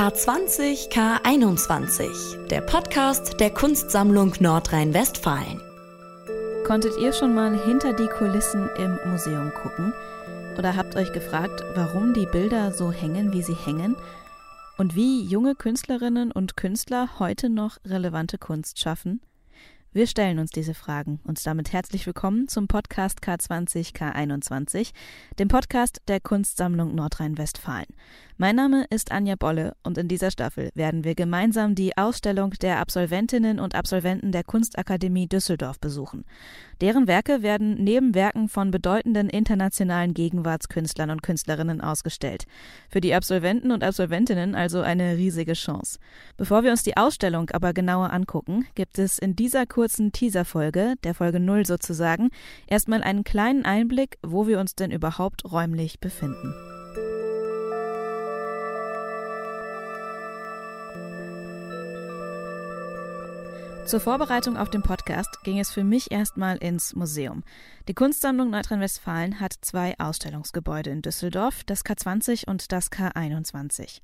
K20 K21, der Podcast der Kunstsammlung Nordrhein-Westfalen. Konntet ihr schon mal hinter die Kulissen im Museum gucken? Oder habt euch gefragt, warum die Bilder so hängen, wie sie hängen? Und wie junge Künstlerinnen und Künstler heute noch relevante Kunst schaffen? Wir stellen uns diese Fragen und damit herzlich willkommen zum Podcast K20 K21, dem Podcast der Kunstsammlung Nordrhein-Westfalen. Mein Name ist Anja Bolle und in dieser Staffel werden wir gemeinsam die Ausstellung der Absolventinnen und Absolventen der Kunstakademie Düsseldorf besuchen. Deren Werke werden neben Werken von bedeutenden internationalen Gegenwartskünstlern und Künstlerinnen ausgestellt. Für die Absolventen und Absolventinnen also eine riesige Chance. Bevor wir uns die Ausstellung aber genauer angucken, gibt es in dieser kurzen Teaserfolge, der Folge 0 sozusagen, erstmal einen kleinen Einblick, wo wir uns denn überhaupt räumlich befinden. Zur Vorbereitung auf den Podcast ging es für mich erstmal ins Museum. Die Kunstsammlung Nordrhein-Westfalen hat zwei Ausstellungsgebäude in Düsseldorf, das K20 und das K21.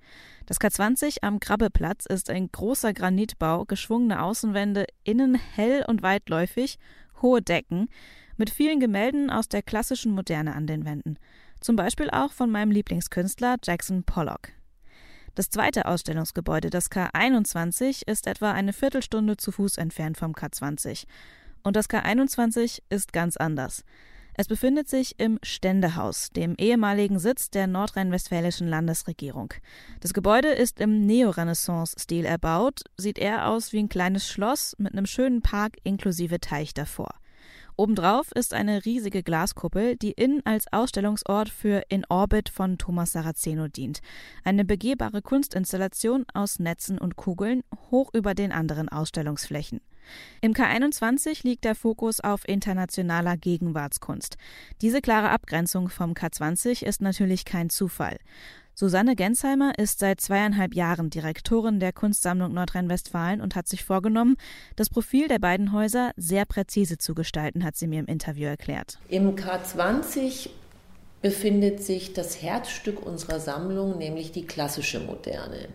Das K20 am Grabbeplatz ist ein großer Granitbau, geschwungene Außenwände, innen hell und weitläufig, hohe Decken, mit vielen Gemälden aus der klassischen Moderne an den Wänden. Zum Beispiel auch von meinem Lieblingskünstler Jackson Pollock. Das zweite Ausstellungsgebäude, das K21, ist etwa eine Viertelstunde zu Fuß entfernt vom K20. Und das K21 ist ganz anders. Es befindet sich im Ständehaus, dem ehemaligen Sitz der nordrhein-westfälischen Landesregierung. Das Gebäude ist im Neorenaissance-Stil erbaut, sieht eher aus wie ein kleines Schloss mit einem schönen Park inklusive Teich davor. Obendrauf ist eine riesige Glaskuppel, die innen als Ausstellungsort für In Orbit von Thomas Saraceno dient. Eine begehbare Kunstinstallation aus Netzen und Kugeln hoch über den anderen Ausstellungsflächen. Im K21 liegt der Fokus auf internationaler Gegenwartskunst. Diese klare Abgrenzung vom K20 ist natürlich kein Zufall. Susanne Gensheimer ist seit zweieinhalb Jahren Direktorin der Kunstsammlung Nordrhein-Westfalen und hat sich vorgenommen, das Profil der beiden Häuser sehr präzise zu gestalten, hat sie mir im Interview erklärt. Im K20 befindet sich das Herzstück unserer Sammlung, nämlich die klassische Moderne.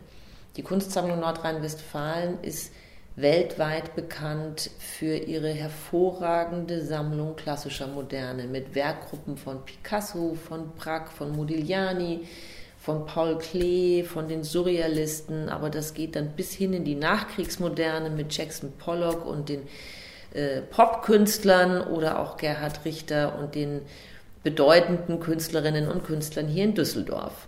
Die Kunstsammlung Nordrhein-Westfalen ist weltweit bekannt für ihre hervorragende Sammlung klassischer Moderne mit Werkgruppen von Picasso, von Braque, von Modigliani, von Paul Klee, von den Surrealisten, aber das geht dann bis hin in die Nachkriegsmoderne mit Jackson Pollock und den äh, Popkünstlern oder auch Gerhard Richter und den bedeutenden Künstlerinnen und Künstlern hier in Düsseldorf.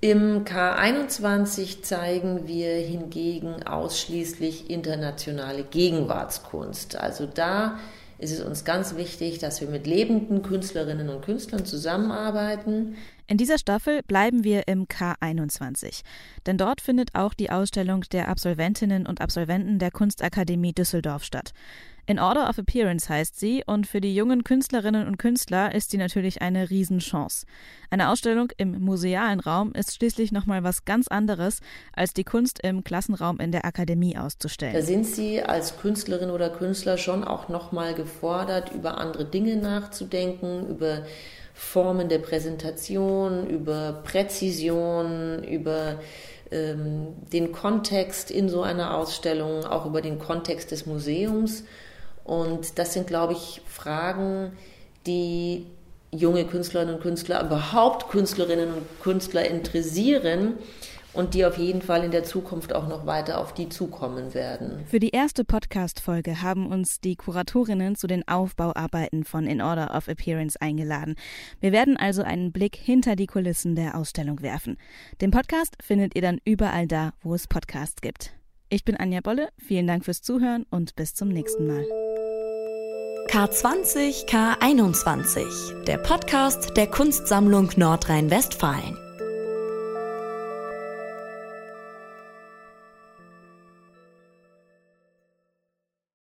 Im K21 zeigen wir hingegen ausschließlich internationale Gegenwartskunst. Also da ist es uns ganz wichtig, dass wir mit lebenden Künstlerinnen und Künstlern zusammenarbeiten. In dieser Staffel bleiben wir im K21, denn dort findet auch die Ausstellung der Absolventinnen und Absolventen der Kunstakademie Düsseldorf statt. In Order of Appearance heißt sie und für die jungen Künstlerinnen und Künstler ist sie natürlich eine Riesenchance. Eine Ausstellung im musealen Raum ist schließlich nochmal was ganz anderes, als die Kunst im Klassenraum in der Akademie auszustellen. Da sind Sie als Künstlerin oder Künstler schon auch nochmal gefordert, über andere Dinge nachzudenken, über Formen der Präsentation, über Präzision, über ähm, den Kontext in so einer Ausstellung, auch über den Kontext des Museums. Und das sind, glaube ich, Fragen, die junge Künstlerinnen und Künstler, überhaupt Künstlerinnen und Künstler interessieren und die auf jeden Fall in der Zukunft auch noch weiter auf die zukommen werden. Für die erste Podcast-Folge haben uns die Kuratorinnen zu den Aufbauarbeiten von In Order of Appearance eingeladen. Wir werden also einen Blick hinter die Kulissen der Ausstellung werfen. Den Podcast findet ihr dann überall da, wo es Podcasts gibt. Ich bin Anja Bolle, vielen Dank fürs Zuhören und bis zum nächsten Mal. K20 K21, der Podcast der Kunstsammlung Nordrhein-Westfalen.